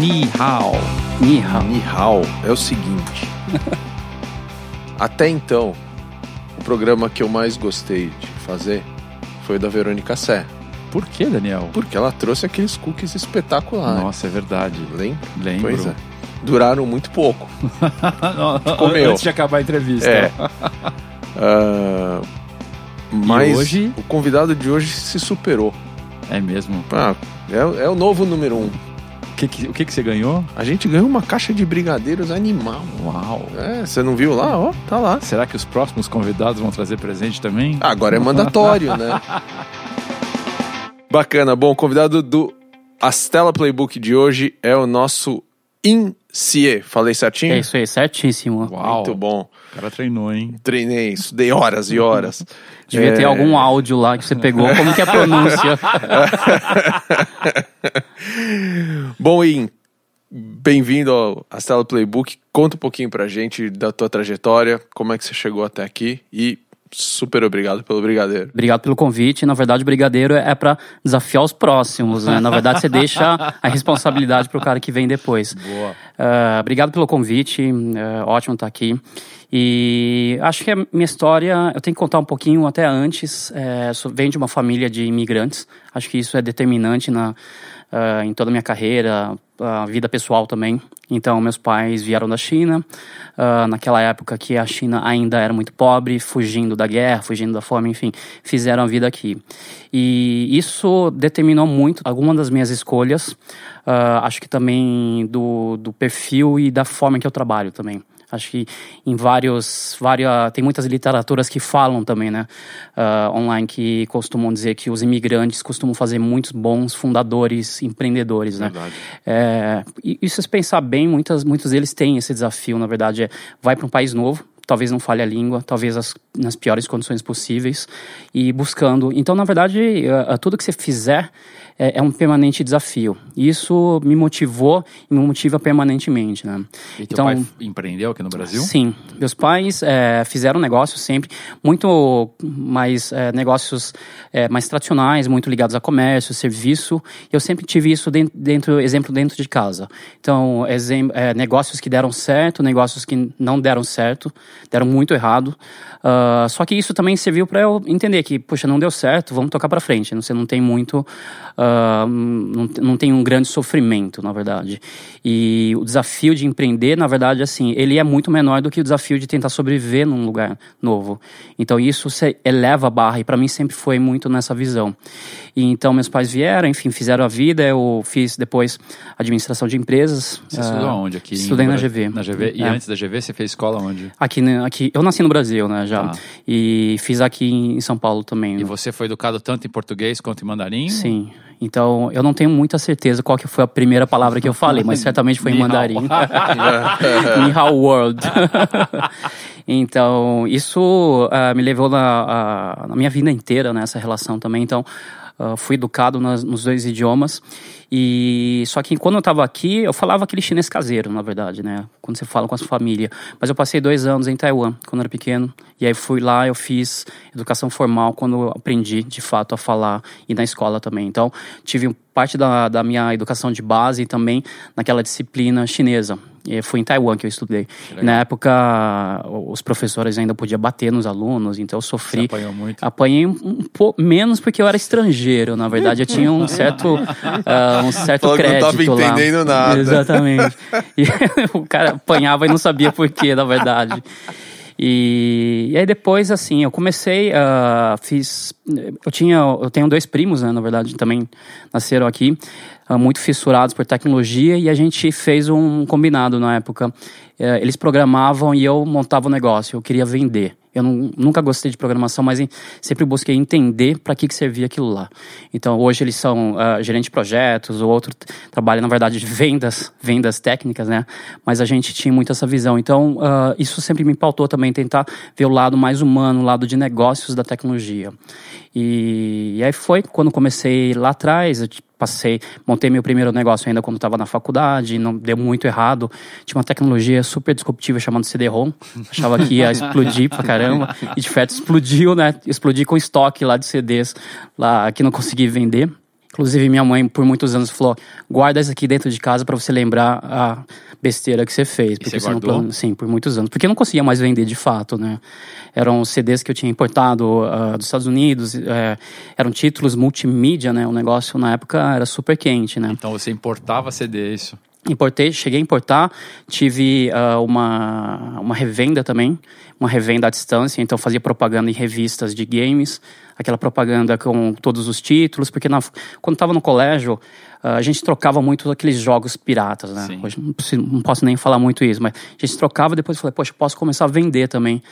Ni hao. Ni hao. Ni hao é o seguinte. Até então, o programa que eu mais gostei de fazer foi o da Verônica Sé. Por que, Daniel? Porque ela trouxe aqueles cookies espetaculares. Nossa, é verdade. Lembra? Lembro. Pois é. Duraram muito pouco. Comeu. Antes de acabar a entrevista. É. Uh, mas hoje? o convidado de hoje se superou. É mesmo? Ah, é, é o novo número um. Que que, o que, que você ganhou? A gente ganhou uma caixa de brigadeiros animal. Uau! É, você não viu lá? Ó, tá lá. Será que os próximos convidados vão trazer presente também? Ah, agora é mandatório, né? Bacana. Bom, o convidado do Astela Playbook de hoje é o nosso Incie. Falei certinho? É isso aí, certíssimo. Uau! Muito bom. O cara treinou, hein? Treinei, estudei horas e horas. Devia É. ter algum áudio lá que você pegou. Como que é a pronúncia? Bom, In, bem-vindo ao Astela Playbook. Conta um pouquinho pra gente da tua trajetória, como é que você chegou até aqui e super obrigado pelo brigadeiro. Obrigado pelo convite. Na verdade, o brigadeiro é para desafiar os próximos, né? Na verdade, você deixa a responsabilidade pro cara que vem depois. Boa. Ah, obrigado pelo convite. é ótimo estar aqui. E acho que a minha história, eu tenho que contar um pouquinho até antes. É, venho de uma família de imigrantes. Acho que isso é determinante na, ah, em toda a minha carreira, a vida pessoal também. Então, meus pais vieram da China, naquela época que a China ainda era muito pobre, fugindo da guerra, fugindo da fome, enfim, fizeram a vida aqui. E isso determinou muito algumas das minhas escolhas, ah, acho que também do, do perfil e da forma que eu trabalho também. Acho que em vários, várias, tem muitas literaturas que falam também, né, ah, online, que costumam dizer que os imigrantes costumam fazer muitos bons fundadores, empreendedores, né. Verdade. É, e, e se você pensar bem, muitas, muitos deles têm esse desafio, na verdade, é vai para um país novo, talvez não fale a língua, talvez as, nas piores condições possíveis, e buscando. Então, na verdade, eh, tudo que você fizer é, é um permanente desafio. Isso me motivou e me motiva permanentemente, né? E teu pai empreendeu aqui no Brasil? Sim, meus pais é, fizeram negócios sempre muito mais é, negócios é, mais tradicionais, muito ligados a comércio, serviço. Eu sempre tive isso dentro, dentro exemplo dentro de casa. Então, exem, é, negócios que deram certo, negócios que não deram certo, deram muito errado. Ah, só que isso também serviu para eu entender que, poxa, não deu certo, vamos tocar para frente. Você não tem muito, ah, não, não tem um grande sofrimento, na verdade. E o desafio de empreender, na verdade, assim, ele é muito menor do que o desafio de tentar sobreviver num lugar novo. Então isso eleva a barra e para mim sempre foi muito nessa visão. E então meus pais vieram, enfim, fizeram a vida. Eu fiz depois administração de empresas. Você ah, estudou onde aqui? em Estudei na GV. Na GV. E É. antes da GV, você fez escola onde? Aqui, aqui, eu nasci no Brasil, né, já. Tá. E fiz aqui em São Paulo também. E né. você foi educado tanto em português quanto em mandarim? Sim. Então, eu não tenho muita certeza qual que foi a primeira palavra que eu falei, mas certamente foi em mandarim. Ni hao world. então, isso ah, me levou na, a- na minha vida inteira, nessa relação também. Então, ah, fui educado nas- nos dois idiomas. E só que quando eu estava aqui, eu falava aquele chinês caseiro, na verdade, né? Quando você fala com a sua família. Mas eu passei dois anos em Taiwan, quando eu era pequeno. E aí fui lá, eu fiz educação formal quando eu aprendi, de fato, a falar e na escola também. Então, tive parte da, da minha educação de base também naquela disciplina chinesa. E foi em Taiwan que eu estudei. Na época, os professores ainda podiam bater nos alunos, então eu Você sofri. apanhou muito? Apanhei um, pouco menos porque eu era estrangeiro, na verdade. Eu tinha um certo, ah, um certo Falou que não crédito tava lá. entendendo nada. Exatamente. E o cara apanhava e não sabia por quê, na verdade. E, e aí depois, assim, eu comecei, ah, fiz... Eu tinha, eu tenho dois primos, né, na verdade, também nasceram aqui, ah, muito fissurados por tecnologia, e a gente fez um combinado na época. Eh, eles programavam e eu montava o negócio, eu queria vender. Eu não- nunca gostei de programação, mas em- sempre busquei entender para que, que servia aquilo lá. Então, hoje eles são ah, gerente de projetos, o outro trabalha, na verdade, de vendas, vendas técnicas, né? Mas a gente tinha muito essa visão. Então, ah, isso sempre me pautou também, tentar ver o lado mais humano, o lado de negócios da tecnologia. E, e aí foi quando comecei lá atrás, eu passei, montei meu primeiro negócio ainda quando estava na faculdade, não deu muito errado. Tinha uma tecnologia super disruptiva chamada CD-ROM, achava que ia explodir pra caramba, e de fato explodiu, né? Explodiu com estoque lá de CDs lá que não consegui vender. Inclusive, minha mãe, por muitos anos, falou: guarda isso aqui dentro de casa para você lembrar a besteira que você fez. Porque você não plane... Sim, por muitos anos. Porque eu não conseguia mais vender de fato, né? Eram CDs que eu tinha importado uh, dos Estados Unidos, uh, eram títulos multimídia, né? O negócio na época era super quente, né? Então você importava CD, é isso? Importei, cheguei a importar, tive uh, uma, uma revenda também, uma revenda à distância, então fazia propaganda em revistas de games, aquela propaganda com todos os títulos, porque na, quando estava no colégio, uh, a gente trocava muito aqueles jogos piratas, né? Sim. Hoje não, não, posso nem falar muito isso, mas a gente trocava, depois falei, poxa, posso começar a vender também.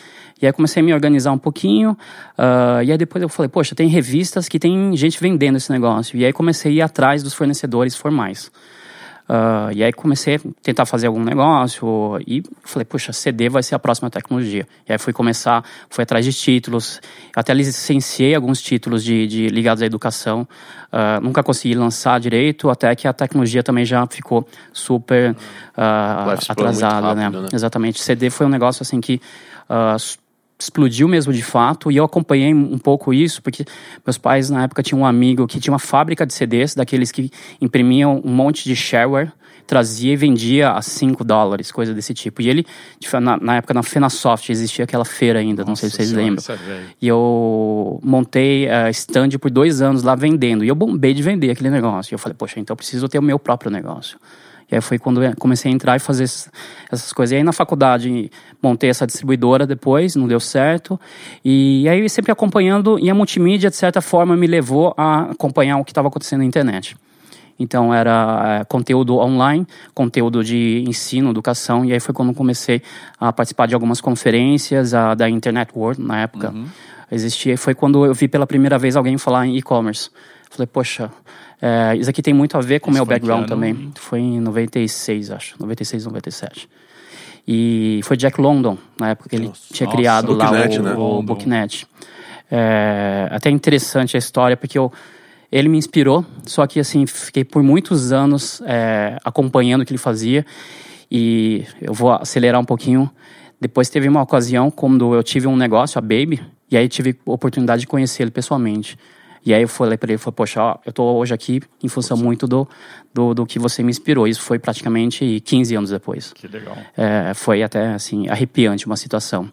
E aí comecei a me organizar um pouquinho, uh, e aí depois eu falei, poxa, tem revistas que tem gente vendendo esse negócio. E aí comecei a ir atrás dos fornecedores formais. Uh, e aí comecei a tentar fazer algum negócio e falei, puxa, CD vai ser a próxima tecnologia. E aí fui começar, fui atrás de títulos, até licenciei alguns títulos de, de ligados à educação. Uh, nunca consegui lançar direito, até que a tecnologia também já ficou super uh, atrasada, rápido, né? né? Exatamente. CD foi um negócio assim que explodiu mesmo de fato e eu acompanhei um pouco isso porque meus pais na época tinham um amigo que tinha uma fábrica de CDs daqueles que imprimiam um monte de shareware trazia e vendia a 5 dólares, coisa desse tipo. E ele, na, na, época na Fenasoft, existia aquela feira ainda, Nossa não sei se vocês senhora, lembram. é. E eu montei uh, stand por dois anos lá vendendo. E eu bombei de vender aquele negócio. E eu falei, poxa, então eu preciso ter o meu próprio negócio. E aí foi quando comecei a entrar e fazer essas coisas. E aí na faculdade montei essa distribuidora depois, não deu certo. E aí sempre acompanhando, e a multimídia, de certa forma, me levou a acompanhar o que estava acontecendo na internet. Então era é, conteúdo online, conteúdo de ensino, educação, e aí foi quando comecei a participar de algumas conferências a, da Internet World na época. Uhum. Existia, foi quando eu vi pela primeira vez alguém falar em e-commerce. Falei, poxa, é, isso aqui tem muito a ver com o meu background também. Foi em 96, acho. 96, 97. E foi Jack London, na época que ele Nossa. tinha Nossa, criado lá Booknet, o, né? o. Booknet. É, até interessante a história, porque eu, ele me inspirou, só que assim, fiquei por muitos anos é, acompanhando o que ele fazia. E eu vou acelerar um pouquinho. Depois teve uma ocasião quando eu tive um negócio, a Baby, e aí tive a oportunidade de conhecer ele pessoalmente. E aí eu falei para ele, falei, poxa, ó, eu tô hoje aqui em função muito do, do, do que você me inspirou. Isso foi praticamente 15 anos depois. Que legal. É, foi até assim arrepiante uma situação.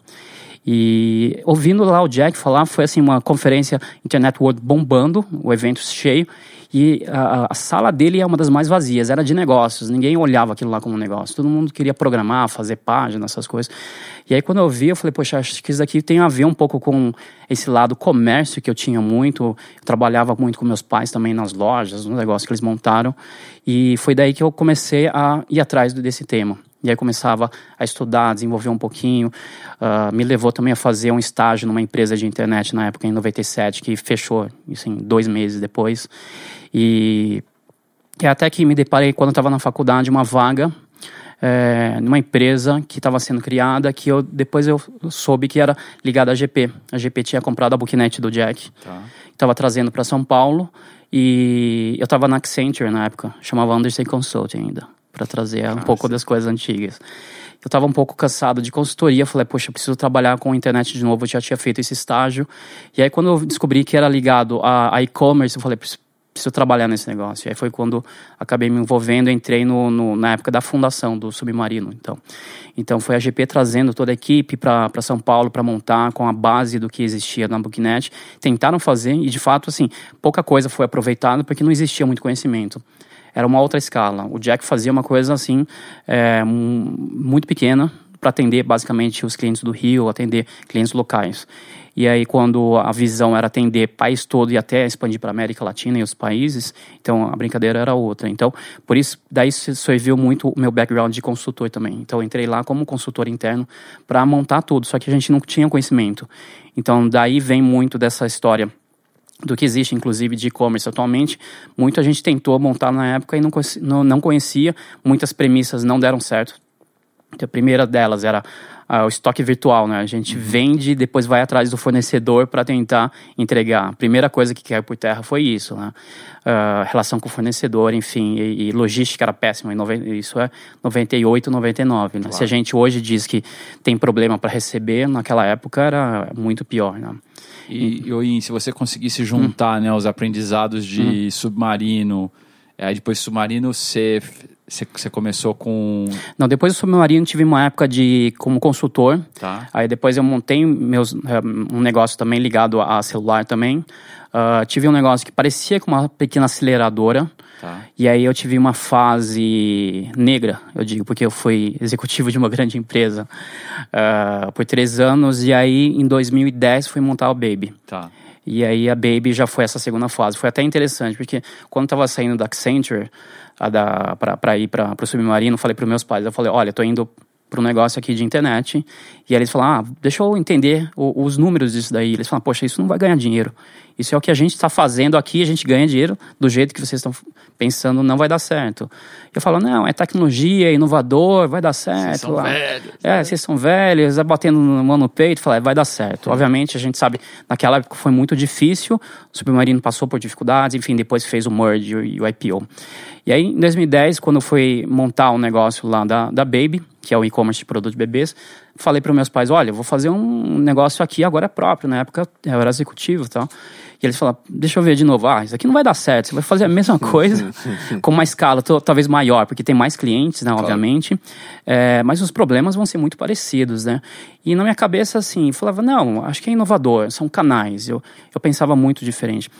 E ouvindo lá o Jack falar, foi assim uma conferência Internet World bombando, o evento cheio, e a, a sala dele é uma das mais vazias, era de negócios, ninguém olhava aquilo lá como um negócio, todo mundo queria programar, fazer página, essas coisas. E aí quando eu vi, eu falei, poxa, acho que isso aqui tem a ver um pouco com esse lado comércio que eu tinha muito, eu trabalhava muito com meus pais também nas lojas, no negócio que eles montaram, e foi daí que eu comecei a ir atrás desse tema. E aí começava a estudar, desenvolver um pouquinho. Uh, me levou também a fazer um estágio numa empresa de internet na época, em 97, que fechou, assim, dois meses depois. E, até que me deparei, quando eu estava na faculdade, uma vaga é, numa empresa que estava sendo criada, que eu depois eu soube que era ligada à GP. A GP tinha comprado a Booknet do Jack. Tá. Estava trazendo para São Paulo. E eu estava na Accenture na época, chamava Anderson Consulting ainda para trazer um pouco das coisas antigas. Eu estava um pouco cansado de consultoria, falei, poxa, preciso trabalhar com a internet de novo, eu já tinha feito esse estágio. E aí quando eu descobri que era ligado a, a e-commerce, eu falei, preciso, preciso trabalhar nesse negócio. E aí foi quando acabei me envolvendo, entrei no, no, na época da fundação do Submarino, então. Então foi a GP trazendo toda a equipe para São Paulo para montar com a base do que existia na Booknet. Tentaram fazer e de fato assim, pouca coisa foi aproveitada porque não existia muito conhecimento era uma outra escala. O Jack fazia uma coisa assim, é, muito pequena, para atender basicamente os clientes do Rio, atender clientes locais. E aí, quando a visão era atender país todo e até expandir para a América Latina e os países, então a brincadeira era outra. Então, por isso, daí serviu muito o meu background de consultor também. Então, entrei lá como consultor interno para montar tudo, só que a gente não tinha conhecimento. Então, daí vem muito dessa história do que existe, inclusive, de e-commerce atualmente. Muita gente tentou montar na época e não, não, conhecia, muitas premissas não deram certo. A primeira delas era ah, o estoque virtual, né? A gente Uhum. vende e depois vai atrás do fornecedor para tentar entregar. A primeira coisa que caiu por terra foi isso, né? Ah, relação com o fornecedor, enfim, e, e logística era péssima. Isso é 98, 99, né? Se a gente hoje diz que tem problema para receber, naquela época era muito pior, né? E, e Oin, se você conseguisse juntar né, os aprendizados de submarino, aí depois de submarino você, você, começou com. Não, depois do submarino tive uma época de como consultor. Tá. Aí depois eu montei meus, eh, um negócio também ligado a celular também. Ah, tive um negócio que parecia com uma pequena aceleradora. Tá. E aí eu tive uma fase negra, eu digo, porque eu fui executivo de uma grande empresa ah, por três anos. E aí em 2010 fui montar o Baby. Tá. E aí a Baby já foi essa segunda fase. Foi até interessante, porque quando eu tava saindo da Accenture da, pra ir para o submarino, eu falei para meus pais, eu falei, olha, tô indo para um negócio aqui de internet. E aí eles falaram, ah, deixa eu entender o- os números disso daí. Eles falaram, poxa, isso não vai ganhar dinheiro. Isso é o que a gente está fazendo aqui, a gente ganha dinheiro do jeito que vocês estão pensando, não vai dar certo. Eu falo, não, é tecnologia, é inovador, vai dar certo. são Ah, velhos. é, vocês são velhos, é batendo no mão no peito, fala, vai dar certo. Obviamente, a gente sabe, naquela época foi muito difícil, o Submarino passou por dificuldades, enfim, depois fez o merge e o IPO. E aí, em 2010, quando eu fui montar um negócio lá da, da Baby, que é o e-commerce de produto de bebês, falei para meus pais, olha, eu vou fazer um negócio aqui agora próprio, na época eu era executivo e tal. E eles falaram, deixa eu ver de novo, ah, isso aqui não vai dar certo, você vai fazer a mesma coisa com uma escala talvez maior, porque tem mais clientes, né, obviamente, É, mas os problemas vão ser muito parecidos, né? E na minha cabeça, assim, falava, não, acho que é inovador, são canais, eu, eu pensava muito diferente.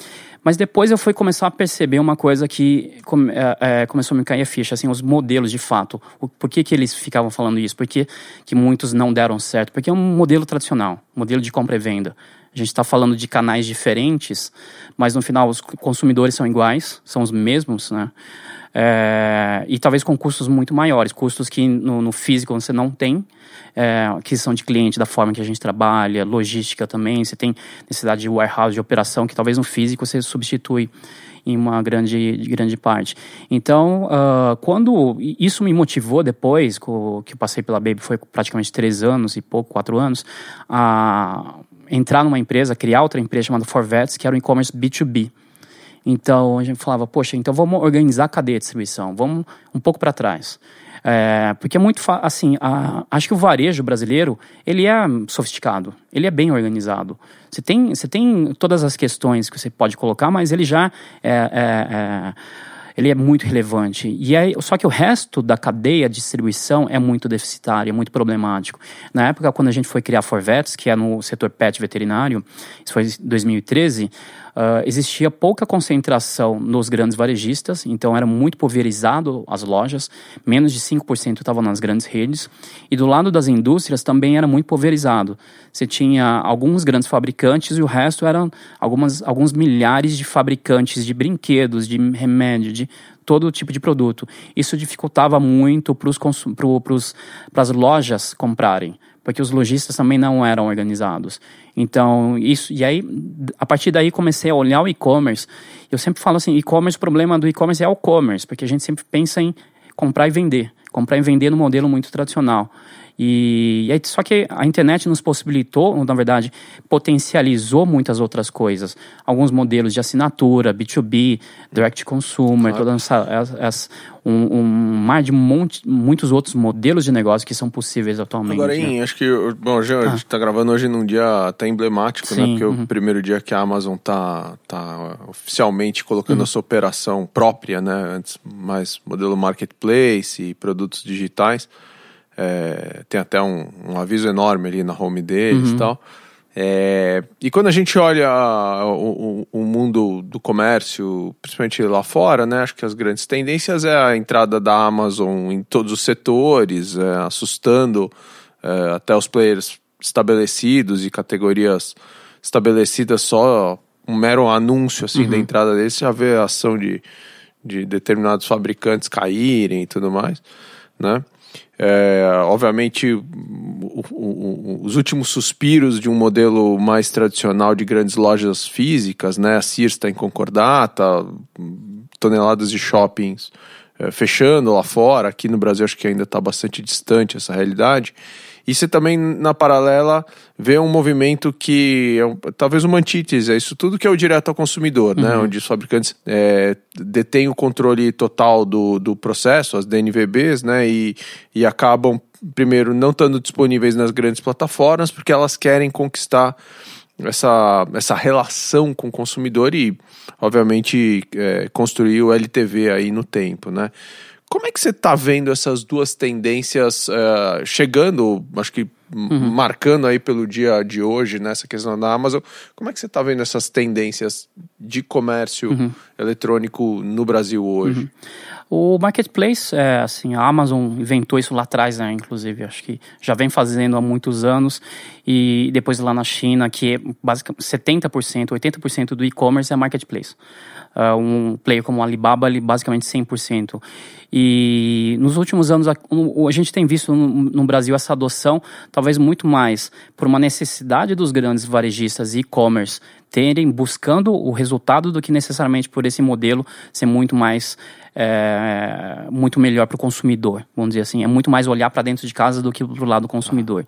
Mas depois eu fui começar a perceber uma coisa que come- é, é, começou a me cair a ficha, assim, os modelos de fato. O, por que, que eles ficavam falando isso? Por que, que muitos não deram certo? Porque é um modelo tradicional, modelo de compra e venda. A gente está falando de canais diferentes, mas no final os consumidores são iguais, são os mesmos, né? É, e talvez com custos muito maiores, custos que no, no físico você não tem, é, aquisição de cliente da forma que a gente trabalha, logística também, você tem necessidade de warehouse, de operação, que talvez no físico você substitui em uma grande, grande parte. Então, ah, quando isso me motivou depois, que eu passei pela Baby, foi praticamente três anos e pouco, quatro anos, a entrar numa empresa, criar outra empresa chamada Forvets, que era um e-commerce B2B. Então a gente falava, poxa, então vamos organizar a cadeia de distribuição, vamos um pouco para trás. É, porque é muito assim, a- acho que o varejo brasileiro ele é sofisticado, ele é bem organizado. Você tem, você tem todas as questões que você pode colocar, mas ele já é, é- é- ele é muito relevante. E aí, só que o resto da cadeia de distribuição é muito deficitário, é muito problemático. Na época, quando a gente foi criar Forvets, que é no setor pet veterinário, isso foi em 2013, ah, existia pouca concentração nos grandes varejistas, então era muito pulverizado as lojas, menos de 5% estavam nas grandes redes, e do lado das indústrias também era muito pulverizado. Você tinha alguns grandes fabricantes e o resto eram algumas, alguns milhares de fabricantes de brinquedos, de remédio, de todo tipo de produto. Isso dificultava muito para pro, as lojas comprarem, porque os lojistas também não eram organizados. Então, isso. E aí, a partir daí, comecei a olhar o e-commerce. Eu sempre falo assim: e-commerce, o problema do e-commerce é o commerce, porque a gente sempre pensa em comprar e vender. Comprar e vender no modelo muito tradicional. E, e aí, só que a internet nos possibilitou, ou, na verdade, potencializou muitas outras coisas. Alguns modelos de assinatura, B2B, direct consumer, Claro. todas essa, as- um, um mar de monte, muitos outros modelos de negócio que são possíveis atualmente. Agora, né? acho que, bom, hoje a gente tá gravando hoje num dia até emblemático, né? Sim, Porque é uhum. o primeiro dia que a Amazon tá, tá oficialmente colocando a sua operação própria, né? Antes, mais modelo marketplace e produtos digitais. É, tem até um, um aviso enorme ali na home deles e tal. É, e quando a gente olha o, o- o mundo do comércio, principalmente lá fora, né, acho que as grandes tendências é a entrada da Amazon em todos os setores, é, assustando é, até os players estabelecidos e categorias estabelecidas só um mero anúncio assim da entrada deles, já vê a ação de, de determinados fabricantes caírem e tudo mais, né? É, obviamente, o- o- os últimos suspiros de um modelo mais tradicional de grandes lojas físicas, né? A Sears está em concordata, toneladas de shoppings é, fechando lá fora. Aqui no Brasil acho que ainda está bastante distante essa realidade. E você também, na paralela, vê um movimento que é talvez uma antítese, é isso tudo que é o direto ao consumidor, né? uhum. né? Onde os fabricantes é, detêm o controle total do, do processo, as DNVBs, né? E, e acabam, primeiro, não estando disponíveis nas grandes plataformas, porque elas querem conquistar essa, essa relação com o consumidor e, obviamente, é, construir o LTV aí no tempo, né? Como é que você está vendo essas duas tendências uh, chegando, acho que uhum. marcando aí pelo dia de hoje, nessa questão da Amazon? Como é que você está vendo essas tendências de comércio uhum. eletrônico no Brasil hoje? Uhum. O marketplace, é, assim, a Amazon inventou isso lá atrás, né? Inclusive, acho que já vem fazendo há muitos anos. E depois lá na China, que é basicamente 70%, 80% do e-commerce é marketplace. Uh, um player como o Alibaba, basicamente 100%. E nos últimos anos, a, a gente tem visto no, no, Brasil essa adoção, talvez muito mais por uma necessidade dos grandes varejistas e-commerce terem buscando o resultado do que necessariamente por esse modelo ser muito mais é, muito melhor para o consumidor, vamos dizer assim. É muito mais olhar para dentro de casa do que para o lado do consumidor.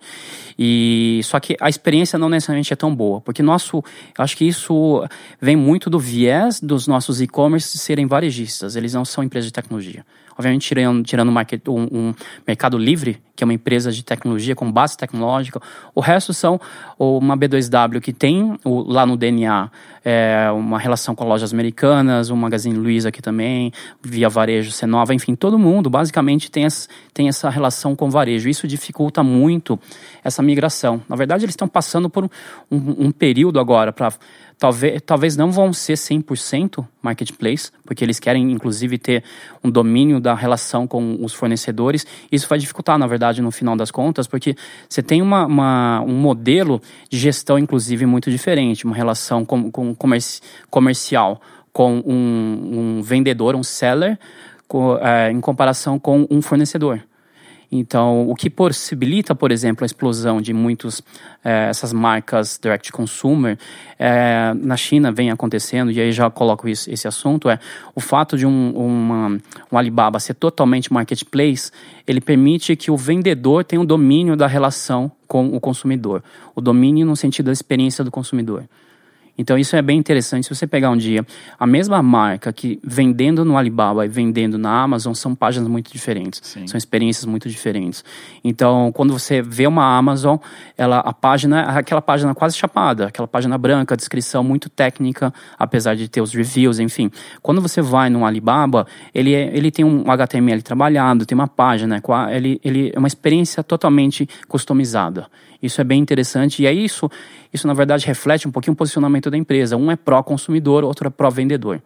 E só que a experiência não necessariamente é tão boa, porque nosso, acho que isso vem muito do viés dos nossos e-commerce serem varejistas. Eles não são empresas de tecnologia. Obviamente, tirando, tirando market, um, um, mercado livre, que é uma empresa de tecnologia com base tecnológica, o resto são uma B2W que tem o, lá no DNA é, uma relação com lojas americanas, o Magazine Luiza aqui também, via varejo Cenova, enfim, todo mundo basicamente tem, essa, tem essa relação com varejo. Isso dificulta muito essa migração. Na verdade, eles estão passando por um, um, um período agora para talvez, talvez não vão ser 100% marketplace, porque eles querem inclusive ter um domínio da relação com os fornecedores. Isso vai dificultar, na verdade, no final das contas, porque você tem uma, uma um modelo de gestão, inclusive, muito diferente, uma relação com, com comerci comercial com um, um, vendedor, um seller, com, é, em comparação com um fornecedor. Então, o que possibilita, por exemplo, a explosão de muitas eh, essas marcas direct consumer eh, na China vem acontecendo, e aí já coloco isso, esse assunto, é o fato de um, uma, um Alibaba ser totalmente marketplace, ele permite que o vendedor tenha o domínio da relação com o consumidor, o domínio no sentido da experiência do consumidor. Então isso é bem interessante. Se você pegar um dia a mesma marca que vendendo no Alibaba e vendendo na Amazon são páginas muito diferentes, Sim. são experiências muito diferentes. Então quando você vê uma Amazon, ela a página aquela página quase chapada, aquela página branca, descrição muito técnica, apesar de ter os reviews, enfim. Quando você vai no Alibaba, ele é, ele tem um HTML trabalhado, tem uma página, ele ele é uma experiência totalmente customizada. Isso é bem interessante e é isso, isso na verdade reflete um pouquinho o posicionamento da empresa. Um é pró-consumidor, outro é pró-vendedor.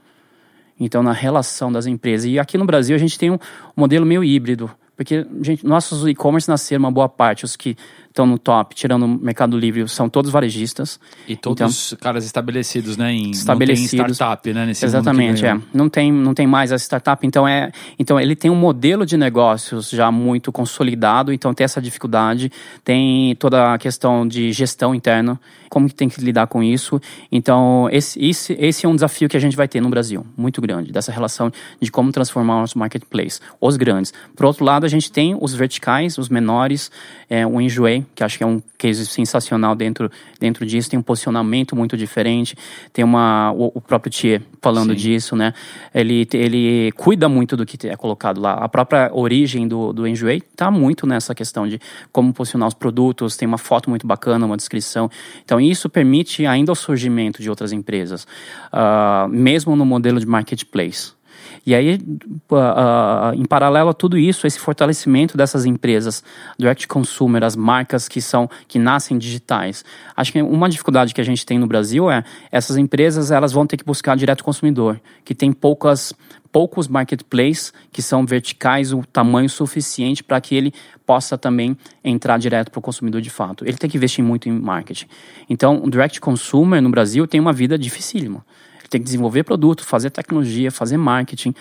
Então, na relação das empresas. E aqui no Brasil a gente tem um modelo meio híbrido. Porque, gente, nossos e-commerce nasceram uma boa parte, os que estão no top, tirando o Mercado Livre, são todos varejistas. E todos então, caras estabelecidos, né? Em, estabelecidos. Não tem startup, né? Nesse exatamente, é. Não tem, não tem mais a startup, então é. Então ele tem um modelo de negócios já muito consolidado, então tem essa dificuldade, tem toda a questão de gestão interna, como que tem que lidar com isso. Então, esse, esse, esse é um desafio que a gente vai ter no Brasil, muito grande, dessa relação de como transformar o nosso marketplace. Os grandes. Por outro lado, a gente tem os verticais, os menores, é, o Enjoei, que acho que é um case sensacional dentro, dentro disso, tem um posicionamento muito diferente, tem uma, o, o próprio Thier falando Sim. disso, né? Ele, ele cuida muito do que é colocado lá. A própria origem do, do Enjoei está muito nessa questão de como posicionar os produtos, tem uma foto muito bacana, uma descrição. Então, isso permite ainda o surgimento de outras empresas, uh, mesmo no modelo de marketplace. E aí, uh, uh, em paralelo a tudo isso, esse fortalecimento dessas empresas, direct consumer, as marcas que são que nascem digitais. Acho que uma dificuldade que a gente tem no Brasil é essas empresas elas vão ter que buscar direto consumidor, que tem poucas poucos marketplaces que são verticais o tamanho suficiente para que ele possa também entrar direto para o consumidor de fato. Ele tem que investir muito em marketing. Então, o direct consumer no Brasil tem uma vida dificílima tem que desenvolver produto, fazer tecnologia, fazer marketing,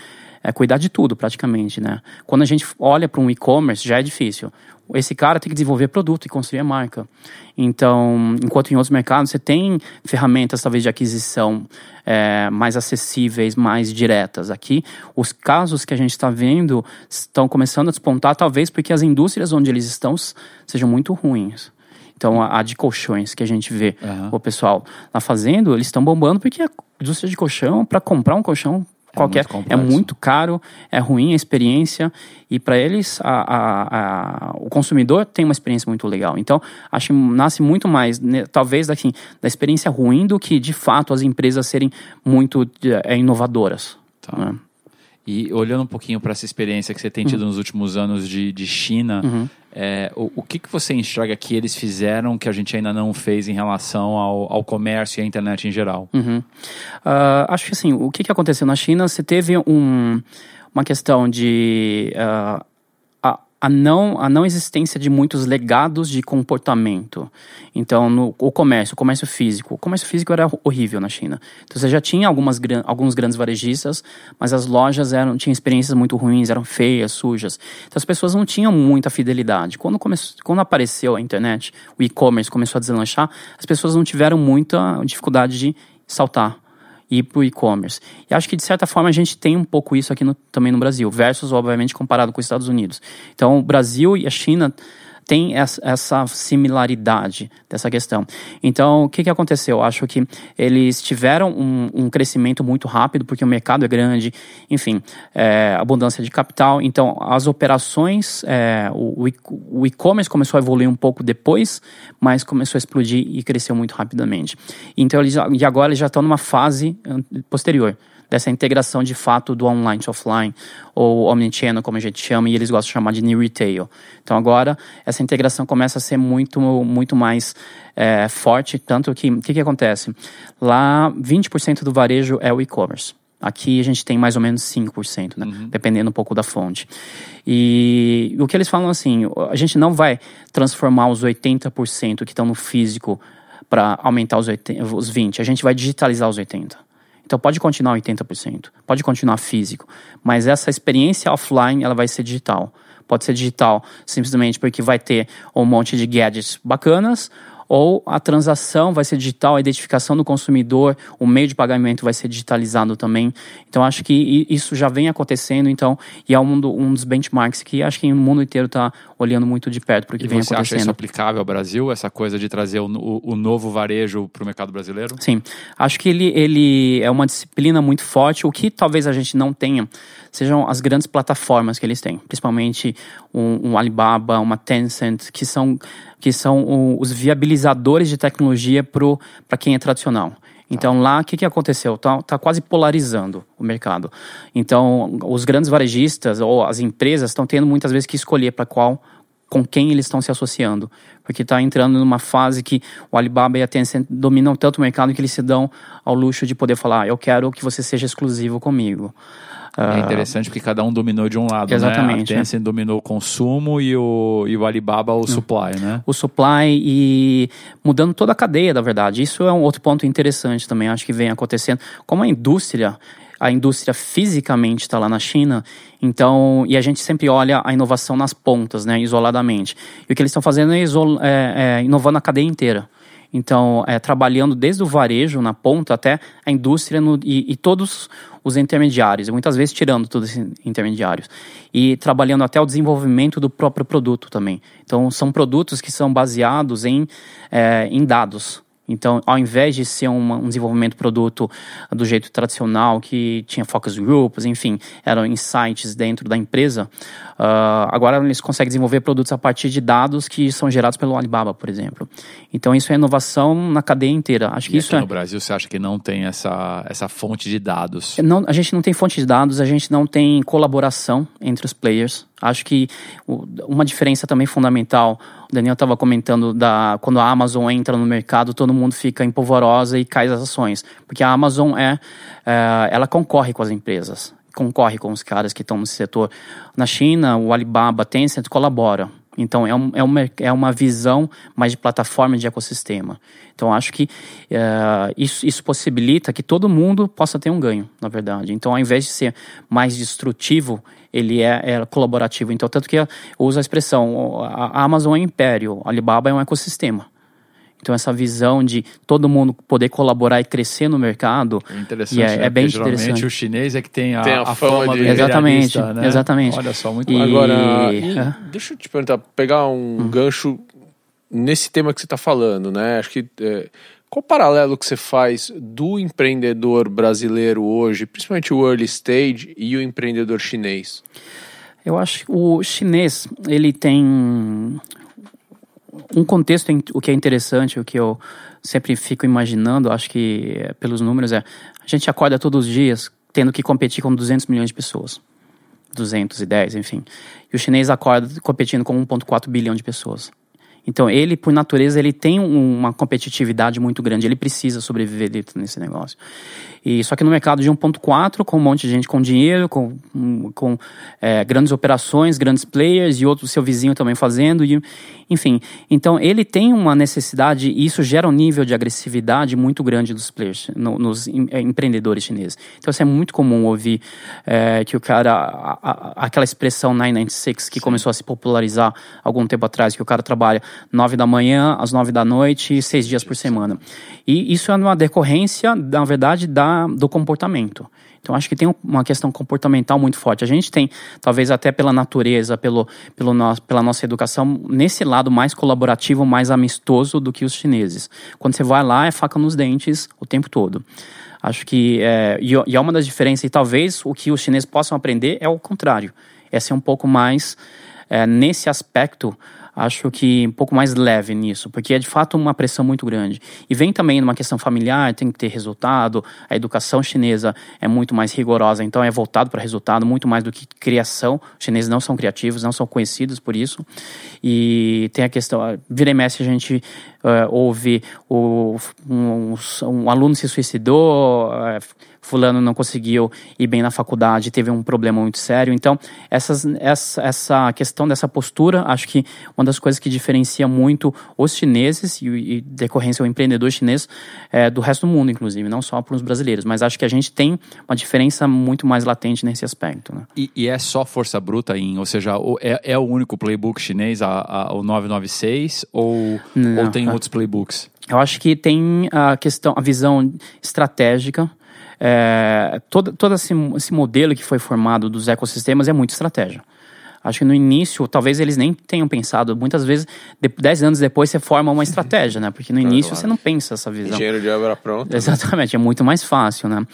é, cuidar de tudo praticamente, né? Quando a gente olha para um e-commerce, já é difícil. Esse cara tem que desenvolver produto e construir a marca. Então, enquanto em outros mercados você tem ferramentas talvez de aquisição é, mais acessíveis, mais diretas. Aqui, os casos que a gente está vendo estão começando a despontar, talvez porque as indústrias onde eles estão sejam muito ruins. Então, a, a, de colchões que a gente vê uhum. o pessoal lá fazendo, eles estão bombando porque a indústria de colchão, para comprar um colchão é qualquer. Muito é muito caro, é ruim a experiência e para eles a, a, a, o consumidor tem uma experiência muito legal. Então acho que nasce muito mais, né, talvez assim, da experiência ruim do que de fato as empresas serem muito é, inovadoras. Tá. Né? E olhando um pouquinho para essa experiência que você tem tido uhum. nos últimos anos de, de China, uhum. é, o, o que, que você enxerga que eles fizeram que a gente ainda não fez em relação ao, ao comércio e à internet em geral? Uhum. Uh, acho que assim, o que, que aconteceu na China, você teve um, uma questão de uh, a não, a não existência de muitos legados de comportamento. Então, no, o comércio, o comércio físico. O comércio físico era horrível na China. Então, você já tinha algumas, alguns grandes varejistas, mas as lojas eram, tinham experiências muito ruins, eram feias, sujas. Então, as pessoas não tinham muita fidelidade. Quando, começou, quando apareceu a internet, o e-commerce começou a deslanchar, as pessoas não tiveram muita dificuldade de saltar e para o e-commerce. E acho que, de certa forma, a gente tem um pouco isso aqui no, também no Brasil, versus, obviamente, comparado com os Estados Unidos. Então, o Brasil e a China tem essa similaridade dessa questão. Então, o que, que aconteceu? Acho que eles tiveram um, um crescimento muito rápido, porque o mercado é grande, enfim, é, abundância de capital. Então, as operações, é, o, o e-commerce começou a evoluir um pouco depois, mas começou a explodir e cresceu muito rapidamente. Então, eles, e agora eles já estão numa fase posterior dessa integração de fato do online to offline, ou omnichannel, como a gente chama, e eles gostam de chamar de new retail. Então agora essa integração começa a ser muito, muito mais é, forte, tanto que o que, que acontece? Lá 20% do varejo é o e-commerce. Aqui a gente tem mais ou menos 5%, né? Uhum. dependendo um pouco da fonte. E o que eles falam assim, a gente não vai transformar os 80% que estão no físico para aumentar os, 80, os 20%, a gente vai digitalizar os 80%. Então pode continuar 80%, pode continuar físico, mas essa experiência offline ela vai ser digital. Pode ser digital simplesmente porque vai ter um monte de gadgets bacanas, ou a transação vai ser digital, a identificação do consumidor, o meio de pagamento vai ser digitalizado também. Então acho que isso já vem acontecendo, então, e é um, um dos benchmarks que acho que o mundo inteiro está olhando muito de perto para o que e vem você acontecendo. Você acha isso aplicável ao Brasil, essa coisa de trazer o, o, o novo varejo para o mercado brasileiro? Sim, acho que ele, ele é uma disciplina muito forte, o que talvez a gente não tenha sejam as grandes plataformas que eles têm, principalmente um, um Alibaba, uma Tencent, que são, que são os viabilizadores de tecnologia para quem é tradicional. Então lá, o que, que aconteceu? Está tá quase polarizando o mercado. Então, os grandes varejistas ou as empresas estão tendo muitas vezes que escolher para qual com quem eles estão se associando. Porque está entrando numa fase que o Alibaba e a Tencent dominam tanto o mercado que eles se dão ao luxo de poder falar: ah, eu quero que você seja exclusivo comigo. É ah, interessante porque cada um dominou de um lado, exatamente, né? A Tencent é. dominou o consumo e o, e o Alibaba o supply, né? O supply e mudando toda a cadeia, da verdade. Isso é um outro ponto interessante também, acho que vem acontecendo. Como a indústria a indústria fisicamente está lá na China, então, e a gente sempre olha a inovação nas pontas, né, isoladamente. E o que eles estão fazendo é, é, é inovando a cadeia inteira. Então, é, trabalhando desde o varejo na ponta até a indústria no, e, e, todos os intermediários, muitas vezes tirando todos os intermediários, e trabalhando até o desenvolvimento do próprio produto também. Então, são produtos que são baseados em, é, em dados. Então, ao invés de ser uma, um desenvolvimento produto do jeito tradicional, que tinha focus groups, enfim, eram insights dentro da empresa, uh, agora eles conseguem desenvolver produtos a partir de dados que são gerados pelo Alibaba, por exemplo. Então, isso é inovação na cadeia inteira. Acho que e isso é... no Brasil, você acha que não tem essa, essa fonte de dados? Não, a gente não tem fonte de dados, a gente não tem colaboração entre os players. Acho que uma diferença também fundamental, o Daniel estava comentando da quando a Amazon entra no mercado, todo mundo fica empolvorosa e cai as ações, porque a Amazon é, é ela concorre com as empresas, concorre com os caras que estão no setor. Na China, o Alibaba, Tencent colabora Então, é, um, é, uma, é uma visão mais de plataforma de ecossistema. Então, acho que uh, isso, isso possibilita que todo mundo possa ter um ganho, na verdade. Então, ao invés de ser mais destrutivo, ele é, é colaborativo. Então, tanto que eu uso a expressão, a Amazon é um império, a Alibaba é um ecossistema. Então, essa visão de todo mundo poder colaborar e crescer no mercado. É interessante. é, né? é bem Porque interessante. o chinês é que tem a, tem a, a fama, fama de... do Exatamente, né? exatamente. Olha só, muito E- Agora, e é. deixa eu te perguntar, pegar um gancho nesse tema que você está falando, né? Acho que é, qual o paralelo que você faz do empreendedor brasileiro hoje, principalmente o early stage e o empreendedor chinês? Eu acho que o chinês, ele tem um contexto, o que é interessante, o que eu sempre fico imaginando, acho que é, pelos números, é a gente acorda todos os dias tendo que competir com 200 milhões de pessoas. 210, enfim. E o chinês acorda competindo com 1,4 bilhão de pessoas. Então, ele, por natureza, ele tem um- uma competitividade muito grande. Ele precisa sobreviver dentro nesse negócio. E só que no mercado de 1.4, com um monte de gente com dinheiro, com, com é, grandes operações, grandes players e outro seu vizinho também fazendo, e, enfim. Então, ele tem uma necessidade e isso gera um nível de agressividade muito grande dos players, no- nos em- é, empreendedores chineses. Então, isso é muito comum ouvir é, que o cara, a- a- aquela expressão 996 que começou a se popularizar algum tempo atrás, que o cara trabalha nove da manhã às nove da noite, seis dias por semana. E isso é uma decorrência, na verdade, da, do comportamento. Então, acho que tem um- uma questão comportamental muito forte. A gente tem, talvez até pela natureza, pelo, pelo nosso, pela nossa educação, nesse lado mais colaborativo, mais amistoso do que os chineses. Quando você vai lá, é faca nos dentes o tempo todo. Acho que, é, e, e é uma das diferenças, e talvez o que os chineses possam aprender é o contrário. É ser um pouco mais, é, nesse aspecto, acho que um pouco mais leve nisso, porque é de fato uma pressão muito grande. E vem também numa questão familiar, tem que ter resultado, a educação chinesa é muito mais rigorosa, então é voltado para resultado, muito mais do que criação. Os chineses não são criativos, não são conhecidos por isso. E tem a questão, vira e mexe a gente eh, ouve o, um, um aluno se suicidou, eh, fulano não conseguiu ir bem na faculdade, teve um problema muito sério. Então, essas, essa, essa questão dessa postura, acho que uma das coisas que diferencia muito os chineses e, e decorrência o empreendedor chinês é, do resto do mundo, inclusive, não só para os brasileiros. Mas acho que a gente tem uma diferença muito mais latente nesse aspecto. Né? E, e é só força bruta em, ou seja, é, é o único playbook chinês, a, a- o 996, ou, Não, ou tem ah. outros playbooks? Eu acho que tem a questão, a visão estratégica. É, todo todo esse, esse modelo que foi formado dos ecossistemas é muito estratégia. Acho que no início, talvez eles nem tenham pensado. Muitas vezes, de, dez anos depois, você forma uma estratégia, né? Porque no início claro. você não pensa essa visão. Engenheiro de obra pronta. Exatamente, é muito mais fácil, né?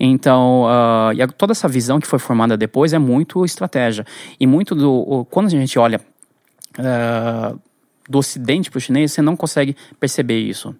Então, ah, e toda essa visão que foi formada depois é muito estratégia. E muito do. o- Quando a gente olha ah, do ocidente para o chinês, você não consegue perceber isso.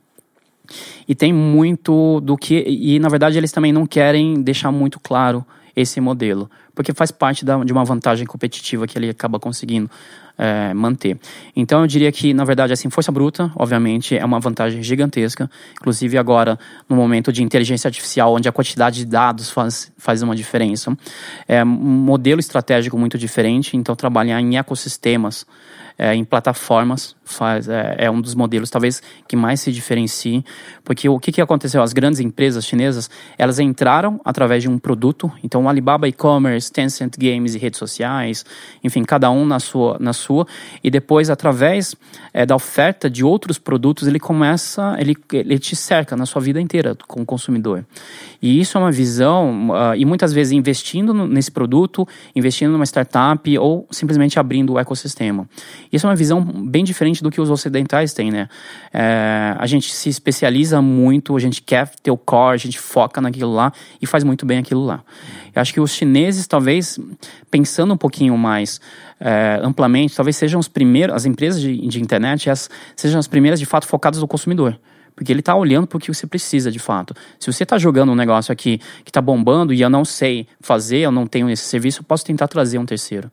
E tem muito do que. E na verdade eles também não querem deixar muito claro esse modelo, porque faz parte da, de uma vantagem competitiva que ele acaba conseguindo eh, manter. Então eu diria que, na verdade, assim, força bruta, obviamente, é uma vantagem gigantesca. Inclusive agora, no momento de inteligência artificial, onde a quantidade de dados faz, faz uma diferença. É um modelo estratégico muito diferente, então trabalhar em ecossistemas é, em plataformas faz, é, é um dos modelos talvez que mais se diferencie, porque o que, que aconteceu? As grandes empresas chinesas, elas entraram através de um produto, então Alibaba e-commerce, Tencent Games e redes sociais, enfim, cada um na sua, na sua e depois através é, da oferta de outros produtos, ele começa, ele, ele te cerca na sua vida inteira como consumidor. E isso é uma visão, ah, e muitas vezes investindo nesse produto, investindo numa startup ou simplesmente abrindo o ecossistema. Isso é uma visão bem diferente do que os ocidentais têm, né? É, a gente se especializa muito, a gente quer ter o core, a gente foca naquilo lá e faz muito bem aquilo lá. Eu acho que os chineses, talvez, pensando um pouquinho mais é, amplamente, talvez sejam os primeiros, as empresas de, de internet, as, sejam as primeiras de fato focadas no consumidor. Porque ele está olhando para o que você precisa de fato. Se você está jogando um negócio aqui que está bombando e eu não sei fazer, eu não tenho esse serviço, eu posso tentar trazer um terceiro.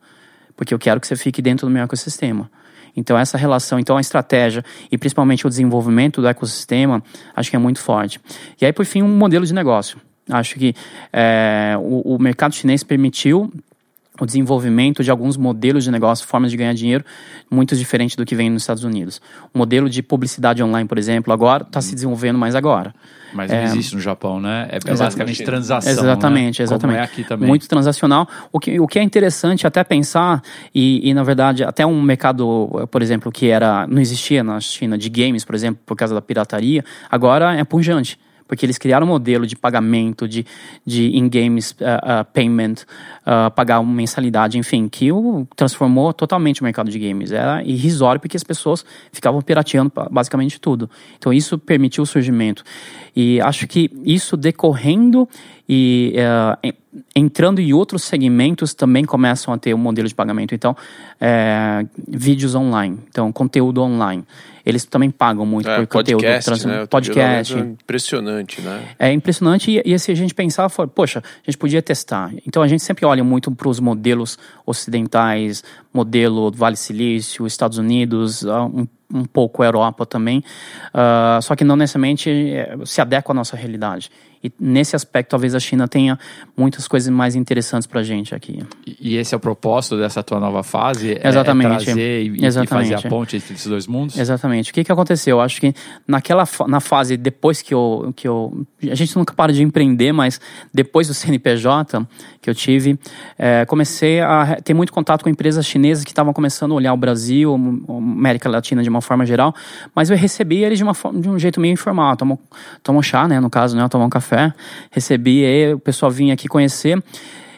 Porque eu quero que você fique dentro do meu ecossistema. Então, essa relação, então a estratégia e principalmente o desenvolvimento do ecossistema, acho que é muito forte. E aí, por fim, um modelo de negócio. Acho que é, o, o mercado chinês permitiu o desenvolvimento de alguns modelos de negócio, formas de ganhar dinheiro, muito diferente do que vem nos Estados Unidos. O modelo de publicidade online, por exemplo, agora está se desenvolvendo mais agora. Mas não É. existe no Japão, né? É Exatamente. basicamente transação. Exatamente, né? exatamente. Como é aqui também. Muito transacional. O que, o que é interessante até pensar, e, e na verdade, até um mercado, por exemplo, que era não existia na China de games, por exemplo, por causa da pirataria, agora é punjante. Porque eles criaram um modelo de pagamento, de, de in-games uh, uh, payment, uh, pagar uma mensalidade, enfim, que o transformou totalmente o mercado de games. Era irrisório porque as pessoas ficavam pirateando basicamente tudo. Então isso permitiu o surgimento. E acho que isso decorrendo e en- entrando em outros segmentos também começam a ter um modelo de pagamento. Então, eh, vídeos online, então conteúdo online. Eles também pagam muito É, por conteúdo. podcast, trans- né? Podcast. lembro, Impressionante, né? É impressionante e, e se a gente pensar, for, poxa, a gente podia testar. Então a gente sempre olha muito para os modelos ocidentais, modelo Vale Silício, Estados Unidos, um, um pouco Europa também, ah, só que não necessariamente eh, se adequa à nossa realidade. E nesse aspecto, talvez a China tenha muitas coisas mais interessantes para a gente aqui. E e esse é o propósito dessa tua nova fase? É- Exatamente. É trazer e, e Exatamente. fazer a ponte entre esses dois mundos? Exatamente. O que, que aconteceu? Eu acho que naquela na fase depois que eu, que eu. A gente nunca para de empreender, mas depois do CNPJ que eu tive, eh, comecei a ter muito contato com empresas chinesas que estavam começando a olhar o Brasil, América Latina de uma forma geral, mas eu recebi eles de, uma, forma- de um jeito meio informal. Tomou chá, né? No caso, né? Tomou um café. Recebi, aí o pessoal vinha aqui conhecer.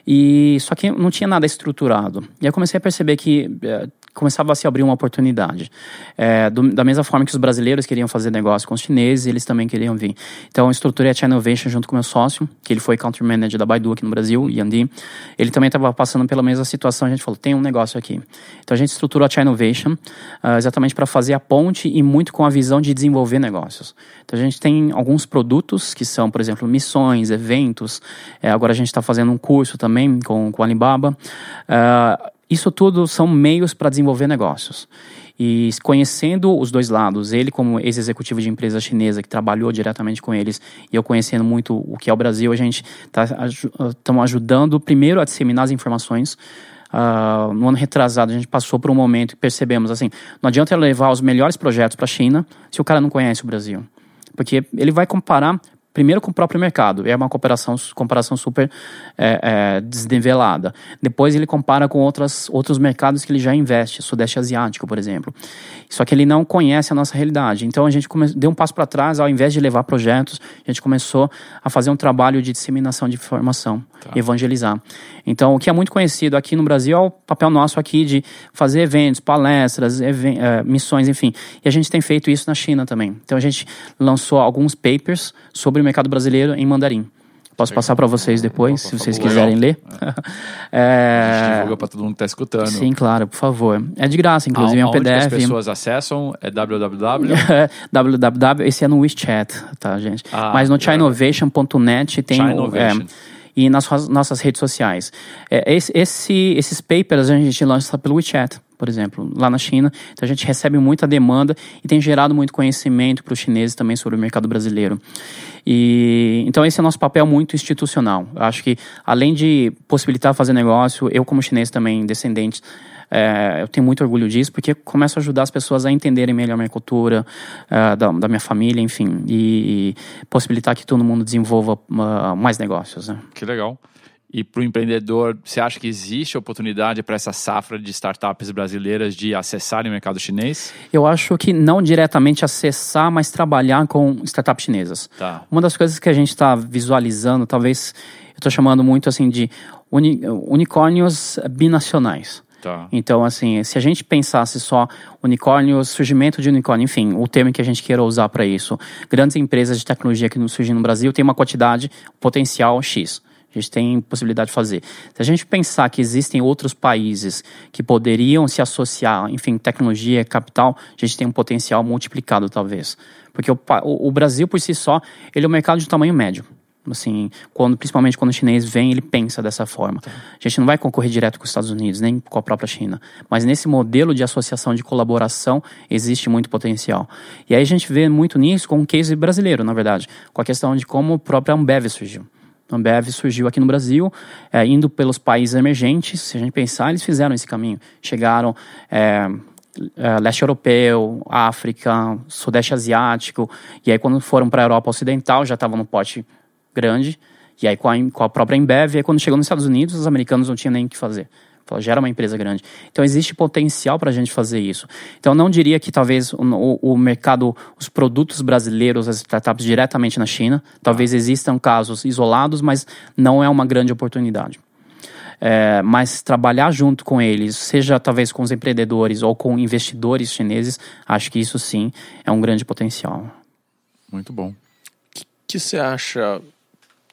E só que não tinha nada estruturado. E eu comecei a perceber que eh, começava a se abrir uma oportunidade. Eh, do- da mesma forma que os brasileiros queriam fazer negócio com os chineses, eles também queriam vir. Então eu estruturei a China Innovation junto com meu sócio, que ele foi country manager da Baidu aqui no Brasil, Yandi. Ele também estava passando pela mesma situação. A gente falou: tem um negócio aqui. Então a gente estruturou a China Innovation ah, exatamente para fazer a ponte e muito com a visão de desenvolver negócios. Então a gente tem alguns produtos que são, por exemplo, missões, eventos. Eh, agora a gente está fazendo um curso também com, com a Alibaba. Ah, isso tudo são meios para desenvolver negócios. E conhecendo os dois lados, ele como ex-executivo de empresa chinesa que trabalhou diretamente com eles, e eu conhecendo muito o que é o Brasil, a gente está estamos ajudando primeiro a disseminar as informações. Ah, no ano retrasado, a gente passou por um momento e percebemos assim: não adianta levar os melhores projetos para a China se o cara não conhece o Brasil. Porque ele vai comparar primeiro com o próprio mercado, é uma comparação, comparação super é, é, desnivelada. Depois ele compara com outras, outros mercados que ele já investe, Sudeste Asiático, por exemplo. Só que ele não conhece a nossa realidade. Então a gente come, deu um passo para trás, ao invés de levar projetos, a gente começou a fazer um trabalho de disseminação de informação, evangelizar. Então o que é muito conhecido aqui no Brasil é o papel nosso aqui de fazer eventos, palestras, even- é, missões, enfim. E a gente tem feito isso na China também. Então a gente lançou alguns papers sobre o mercado brasileiro em mandarim. Posso passar para vocês depois, se vocês favor. quiserem ler. A gente É, divulga para todo mundo que está escutando. sim, claro, por favor. É de graça, inclusive, é um que as PDF. pessoas acessam é www. www, esse é no WeChat, tá, gente? Ah, Mas no é. chinainnovation.net tem o- é, e nas nossas redes sociais. É, esse, esse- esses papers a gente lança pelo WeChat, por exemplo, lá na China. Então a gente recebe muita demanda e tem gerado muito conhecimento para os chineses também sobre o mercado brasileiro. E então esse é nosso papel muito institucional. Eu acho que além de possibilitar fazer negócio, eu como chinês também descendente é, eu tenho muito orgulho disso, porque começo a ajudar as pessoas a entenderem melhor a minha cultura, é, da, da minha família, enfim, e, e possibilitar que todo mundo desenvolva ah, mais negócios. Né? Que legal. E para o empreendedor, você acha que existe oportunidade para essa safra de startups brasileiras de acessarem o mercado chinês? Eu acho que não diretamente acessar, mas trabalhar com startups chinesas. Tá. Uma das coisas que a gente está visualizando, talvez eu estou chamando muito assim de uni- unicórnios binacionais. Tá. Então, assim, se a gente pensasse só unicórnio, surgimento de unicórnio, enfim, o termo que a gente queira usar para isso, grandes empresas de tecnologia que não surgem no Brasil têm uma quantidade, potencial X. A gente tem possibilidade de fazer. Se a gente pensar que existem outros países que poderiam se associar, enfim, tecnologia, capital, a gente tem um potencial multiplicado, talvez. Porque o, o o Brasil, por si só, ele é um mercado de tamanho médio. Assim, quando, principalmente quando o chinês vem, ele pensa dessa forma. A gente não vai concorrer direto com os Estados Unidos, nem com a própria China. Mas nesse modelo de associação, de colaboração, existe muito potencial. E aí a gente vê muito nisso com um case brasileiro, na verdade. Com a questão de como a própria Ambev surgiu. A Ambev surgiu aqui no Brasil, é, indo pelos países emergentes. Se a gente pensar, eles fizeram esse caminho. Chegaram é, é, leste europeu, África, sudeste asiático. E aí, quando foram para a Europa Ocidental, já estavam no pote grande. E aí, com a, com a própria Embev, e aí, quando chegou nos Estados Unidos, os americanos não tinham nem o que fazer. Falou, já era uma empresa grande. Então, existe potencial para a gente fazer isso. Então, não diria que talvez o, o, mercado, os produtos brasileiros, as startups diretamente na China, talvez existam casos isolados, mas não é uma grande oportunidade. É, mas trabalhar junto com eles, seja talvez com os empreendedores ou com investidores chineses, acho que isso sim é um grande potencial. Muito bom. O que você acha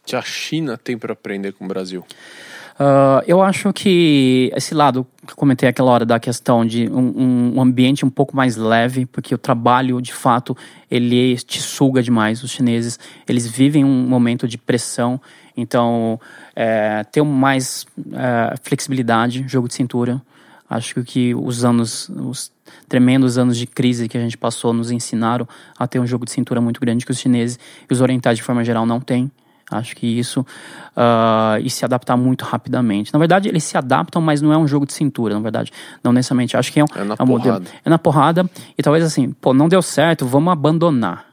que a China tem para aprender com o Brasil? Uh, eu acho que esse lado que eu comentei aquela hora da questão de um, um, ambiente um pouco mais leve, porque o trabalho, de fato, ele te suga demais. Os chineses, eles vivem um momento de pressão, então é, ter mais é, flexibilidade, jogo de cintura. Acho que os anos, os tremendos anos de crise que a gente passou nos ensinaram a ter um jogo de cintura muito grande que os chineses e os orientais de forma geral não têm. Acho que isso uh, e se adaptar muito rapidamente. Na verdade, eles se adaptam, mas não é um jogo de cintura, na verdade. Não necessariamente. Acho que é um, é, na é um modelo. É na porrada. E talvez assim, pô, não deu certo, vamos abandonar.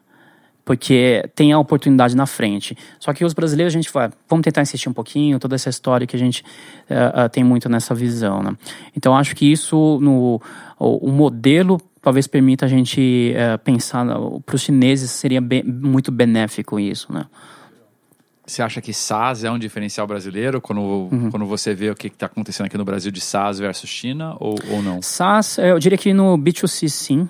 Porque tem a oportunidade na frente. Só que os brasileiros, a gente vai, vamos tentar insistir um pouquinho, toda essa história que a gente uh, uh, tem muito nessa visão. Né? Então, acho que isso, no, o, o modelo talvez permita a gente uh, pensar, para os chineses seria bem, muito benéfico isso, né? Você acha que SaaS é um diferencial brasileiro quando, uhum. quando você vê o que está acontecendo aqui no Brasil de SaaS versus China ou, ou não? SaaS, eu diria que no B2C sim.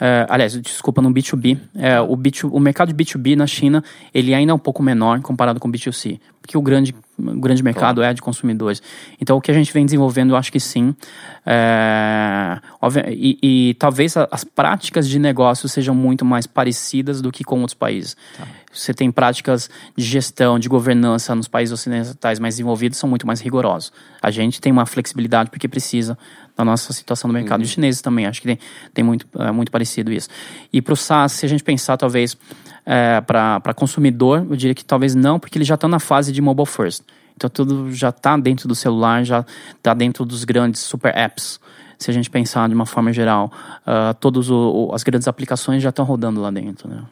É, aliás, desculpa, no B2B. É, o, B2, o mercado de B2B na China, ele ainda é um pouco menor comparado com o B2C. Porque o grande, o grande mercado claro. é de consumidores. Então, o que a gente vem desenvolvendo, eu acho que sim. É, e, e, talvez as práticas de negócio sejam muito mais parecidas do que com outros países. Tá. Você tem práticas de gestão, de governança nos países ocidentais mais desenvolvidos, são muito mais rigorosos. A gente tem uma flexibilidade porque precisa na nossa situação no mercado. Uhum. Os chineses também, acho que tem, tem muito, é, muito parecido isso. E para o SaaS, se a gente pensar talvez é, para consumidor, eu diria que talvez não, porque eles já estão na fase de mobile first. Então tudo já está dentro do celular, já está dentro dos grandes super apps. Se a gente pensar de uma forma geral, uh, todas as grandes aplicações já estão rodando lá dentro. Né?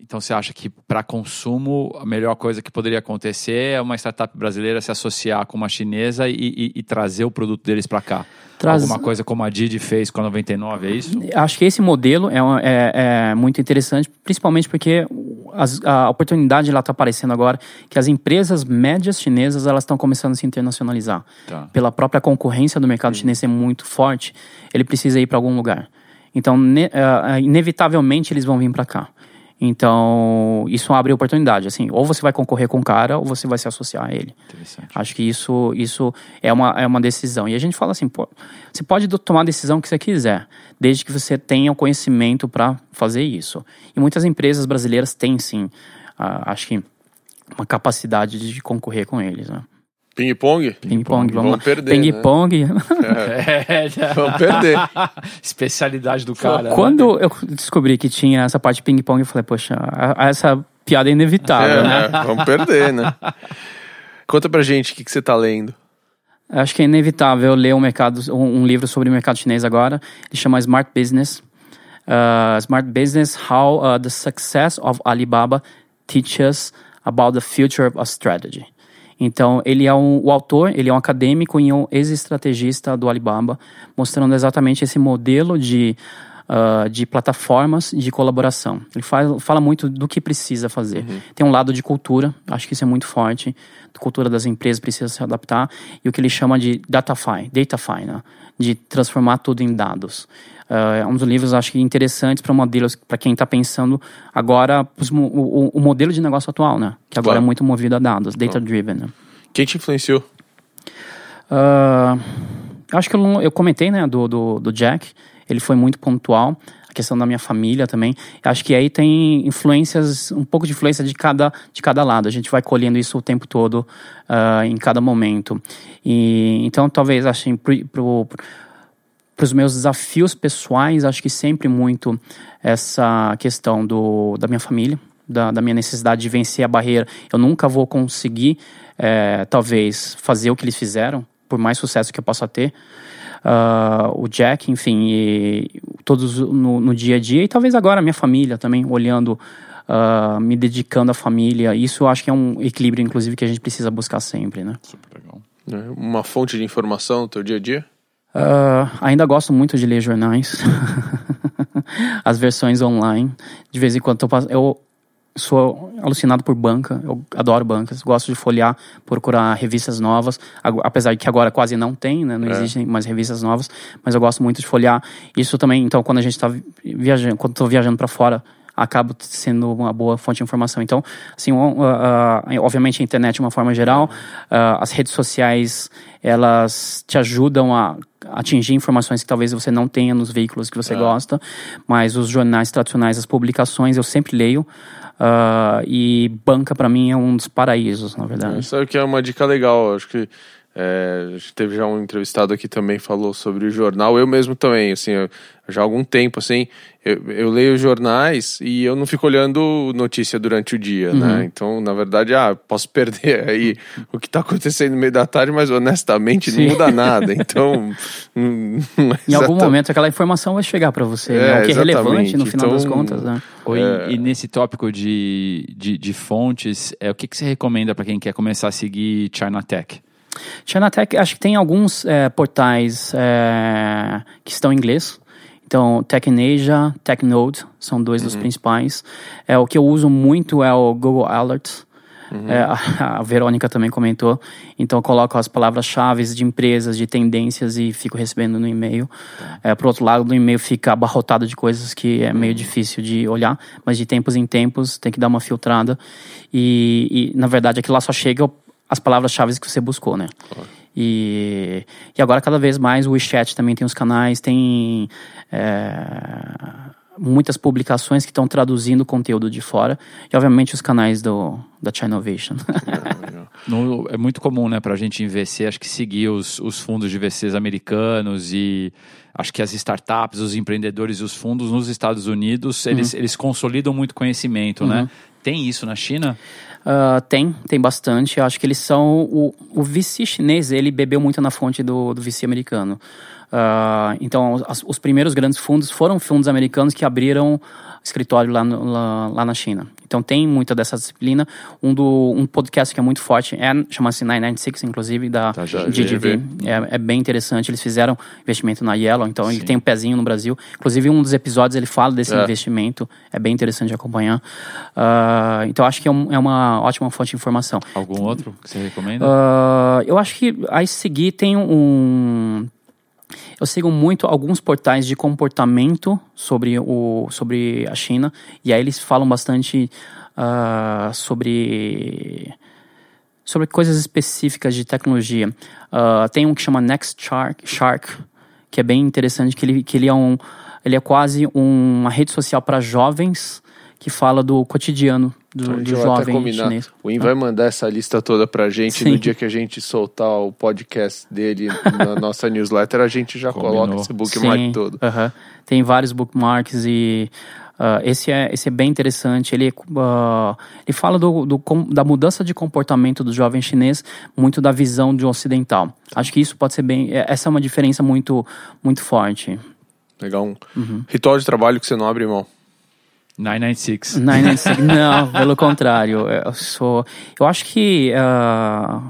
Então você acha que para consumo a melhor coisa que poderia acontecer é uma startup brasileira se associar com uma chinesa e, e, e trazer o produto deles para cá? Traz... Alguma coisa como a Didi fez com a 99, é isso? Acho que esse modelo é, é, é muito interessante, principalmente porque as, a oportunidade lá está aparecendo agora que as empresas médias chinesas elas estão começando a se internacionalizar. Tá. Pela própria concorrência do mercado Sim. chinês ser muito forte, ele precisa ir para algum lugar. Então, ne, uh, inevitavelmente eles vão vir para cá. Então, isso abre oportunidade. Assim, ou você vai concorrer com o cara, ou você vai se associar a ele. Acho que isso, isso é, uma, é uma decisão. E a gente fala assim, pô, você pode tomar a decisão que você quiser, desde que você tenha o conhecimento para fazer isso. E muitas empresas brasileiras têm, sim, uh, acho que uma capacidade de concorrer com eles, né? Ping-pong? Ping-pong, vamos, vamos perder. Ping-pong. Né? É. vamos perder. Especialidade do cara. Né? Quando né? eu descobri que tinha essa parte de ping-pong, eu falei, poxa, essa piada é inevitável, é, né? Vamos perder, né? Conta pra gente o que, que você tá lendo. Acho que é inevitável ler um, mercado, um, livro sobre o mercado chinês agora. Ele chama Smart Business. Uh, Smart Business, How uh, the Success of Alibaba Teaches About the Future of Strategy. Então, ele é um, o autor, ele é um acadêmico e um ex-estrategista do Alibaba, mostrando exatamente esse modelo de, uh, de plataformas de colaboração. Ele faz, fala muito do que precisa fazer. Uhum. Tem um lado de cultura, acho que isso é muito forte. A cultura das empresas precisa se adaptar. E o que ele chama de datafy, datafy, né? de transformar tudo em dados. Uh, é um dos livros, acho que, interessantes para modelos, para quem está pensando agora os, o, o, modelo de negócio atual, né? Que agora claro. é muito movido a dados, data-driven. Né? Quem te influenciou? Uh, acho que eu, eu comentei, né, do, do, do, Jack. Ele foi muito pontual. A questão da minha família também. Acho que aí tem influências, um pouco de influência de cada, de cada lado. A gente vai colhendo isso o tempo todo, uh, em cada momento. E, então, talvez, assim, pro, pro para os meus desafios pessoais, acho que sempre muito essa questão do, da minha família. da, da minha necessidade de vencer a barreira. Eu nunca vou conseguir, é, talvez, fazer o que eles fizeram, por mais sucesso que eu possa ter. Uh, o Jack, enfim, todos no, no, dia a dia, e talvez agora a minha família também, olhando, uh, me dedicando à família. Isso eu acho que é um equilíbrio, inclusive, que a gente precisa buscar sempre, né? Super legal. É, uma fonte de informação no teu dia a dia? Uh, ainda gosto muito de ler jornais, as versões online. De vez em quando eu, eu sou alucinado por banca, eu adoro bancas, gosto de folhear, procurar revistas novas, apesar de que agora quase não tem, né? não é. existem mais revistas novas, mas eu gosto muito de folhear. Isso também, então, quando a gente está viajando, quando estou viajando para fora, acaba sendo uma boa fonte de informação. Então, assim, uh, uh, obviamente a internet de uma forma geral, uh, as redes sociais, elas te ajudam a atingir informações que talvez você não tenha nos veículos que você é. gosta, mas os jornais tradicionais, as publicações, eu sempre leio. Uh, e banca para mim é um dos paraísos, na verdade. Sabe que é uma dica legal, acho que é, teve já um entrevistado aqui também falou sobre o jornal. Eu mesmo também, assim, eu, já há algum tempo, assim, eu, eu, leio jornais e eu não fico olhando notícia durante o dia, né? uhum. né? Então, na verdade, ah, posso perder aí o que está acontecendo no meio da tarde, mas honestamente Sim. não muda nada. Então, é em algum momento aquela informação vai chegar para você, é, né? o que é relevante no final então, das contas, né? Oi, é... E nesse tópico de, de, de fontes, é, o que, que você recomenda para quem quer começar a seguir China Tech? Chinatech, acho que tem alguns é, portais é, que estão em inglês. Então, TechNasia, TechNode são dois uhum. dos principais. É, o que eu uso muito é o Google Alerts. Uhum. É, a, a, Verônica também comentou. Então, eu coloco as palavras-chave de empresas, de tendências e fico recebendo no e-mail. Tá. É, por outro lado, no e-mail fica abarrotado de coisas que é meio uhum. difícil de olhar, mas de tempos em tempos tem que dar uma filtrada. E, e na verdade, aquilo lá só chega as palavras-chave que você buscou, né? Claro. E, e agora cada vez mais o WeChat também tem os canais, tem é, muitas publicações que estão traduzindo conteúdo de fora e obviamente os canais do, da Chinovation. no, é muito comum, né, para a gente em VC, acho que seguir os, os fundos de VCs americanos e acho que as startups, os empreendedores e os fundos nos Estados Unidos, eles, uhum. eles consolidam muito conhecimento, né? uhum. né? Tem isso na China? Uh, tem, tem bastante. Eu acho que eles são. O, o VC chinês, ele bebeu muito na fonte do, do VC americano. Uh, então, as, os primeiros grandes fundos foram fundos americanos que abriram escritório lá, no, lá, lá, na China. Então tem muita dessa disciplina. Um, do, um podcast que é muito forte é, chama-se 996, inclusive, da tá, GGV. É, é, bem interessante. Eles fizeram investimento na Yellow, então Sim. ele tem um pezinho no Brasil. Inclusive, um dos episódios ele fala desse é. investimento. É bem interessante de acompanhar. Uh, então acho que é, um, é, uma ótima fonte de informação. Algum outro que você recomenda? Uh, eu acho que a seguir tem um eu sigo muito alguns portais de comportamento sobre, o, sobre a China, e aí eles falam bastante uh, sobre, sobre coisas específicas de tecnologia. Uh, tem um que chama Next Shark, Shark que é bem interessante, que ele, que ele, é, um, ele é quase uma rede social para jovens que fala do cotidiano do, do jovem chinês. O In vai mandar essa lista toda pra gente Sim. no dia que a gente soltar o podcast dele na nossa newsletter, a gente já Combinou. coloca esse bookmark Sim. todo. Uh -huh. Tem vários bookmarks e Uh, esse, é, esse é bem interessante. Ele, uh, ele fala do, do, da mudança de comportamento do jovem chinês, muito da visão de um ocidental. Acho que isso pode ser bem. É, essa é uma diferença muito, muito forte. Legal. Um uhum. ritual de trabalho que você não abre mão. 996. 996. Não, pelo contrário. Eu sou. Eu acho que uh,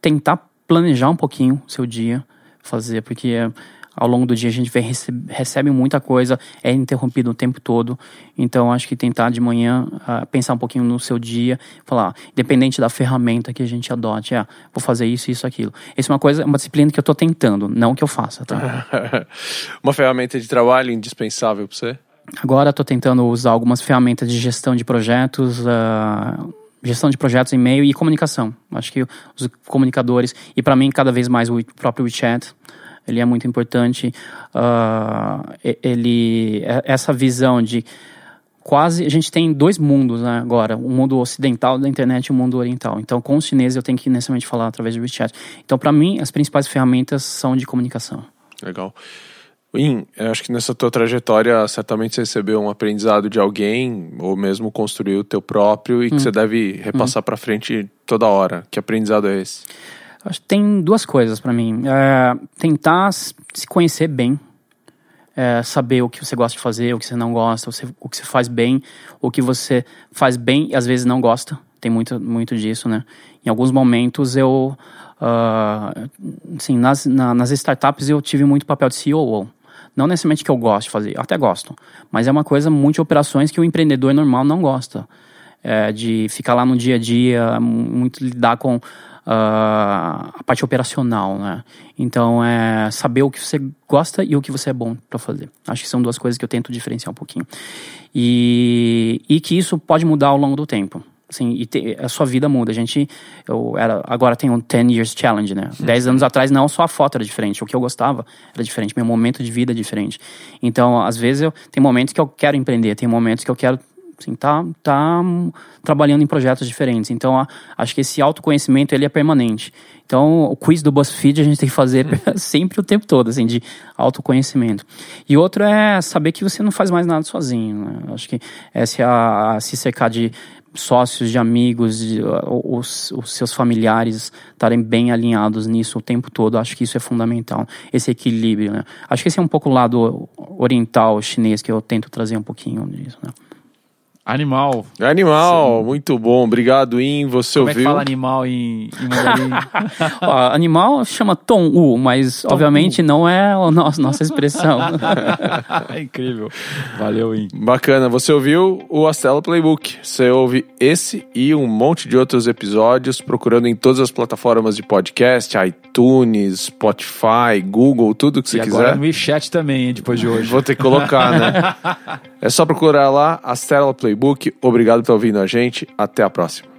tentar planejar um pouquinho o seu dia, fazer, porque ao longo do dia a gente vem, recebe, recebe muita coisa, é interrompido o tempo todo. Então acho que tentar de manhã uh, pensar um pouquinho no seu dia, falar, independente da ferramenta que a gente adote, ah, vou fazer isso, isso, aquilo. Isso é uma coisa, uma disciplina que eu estou tentando, não que eu faça, tá? uma ferramenta de trabalho indispensável para você? Agora estou tentando usar algumas ferramentas de gestão de projetos, uh, gestão de projetos, e-mail e comunicação. Acho que os comunicadores, e para mim cada vez mais o próprio WeChat, ele é muito importante. Uh, ele, é, essa visão de quase, a gente tem dois mundos né, agora, o mundo ocidental da internet e o mundo oriental. Então com os chineses eu tenho que necessariamente falar através do WeChat. Então para mim as principais ferramentas são de comunicação. Legal. Eu acho que nessa tua trajetória certamente você recebeu um aprendizado de alguém ou mesmo construiu o teu próprio e que hum. você deve repassar hum. para frente toda hora. Que aprendizado é esse? Acho que tem duas coisas para mim. É, tentar se conhecer bem, é, saber o que você gosta de fazer, o que você não gosta, o que você faz bem, o que você faz bem e às vezes não gosta. Tem muito, muito disso, né? Em alguns momentos eu, uh, assim, nas, na, nas startups eu tive muito papel de CEO. Não necessariamente que eu gosto de fazer, até gosto, mas é uma coisa muito de operações que o empreendedor normal não gosta. É, de ficar lá no dia a dia, muito lidar com Uh, a parte operacional, né? Então, é saber o que você gosta e o que você é bom para fazer. Acho que são duas coisas que eu tento diferenciar um pouquinho. E, e que isso pode mudar ao longo do tempo. Assim, e te, a sua vida muda. A gente, eu era, agora tem um 10 Years Challenge, né? 10 anos atrás, não só a foto era diferente, o que eu gostava era diferente, meu momento de vida é diferente. Então, às vezes, eu, tem momentos que eu quero empreender, tem momentos que eu quero assim, tá, tá trabalhando em projetos diferentes. Então, acho que esse autoconhecimento, ele é permanente. Então, o quiz do BuzzFeed a gente tem que fazer uhum. sempre o tempo todo, assim, de autoconhecimento. E outro é saber que você não faz mais nada sozinho. Né? Acho que essa é a, a se cercar de sócios, de amigos, de, os, os, seus familiares estarem bem alinhados nisso o tempo todo. Acho que isso é fundamental, esse equilíbrio. Né? Acho que esse é um pouco o lado oriental chinês que eu tento trazer um pouquinho disso. Né? Animal. Animal, Sim. muito bom. Obrigado, In. Você Como ouviu? Como é que fala animal em, em mandarim? Ó, animal chama Tom U, mas tom obviamente U. não é a nossa, nossa expressão. é incrível. Valeu, In. Bacana. Você ouviu o Astela Playbook. Você ouve esse e um monte de outros episódios procurando em todas as plataformas de podcast, iTunes, Spotify, Google, tudo que você e quiser. agora no WeChat também, hein, depois de hoje. Vou ter que colocar, né? é só procurar lá Astela Playbook Playbook. Obrigado por ouvindo a gente. Até a próxima.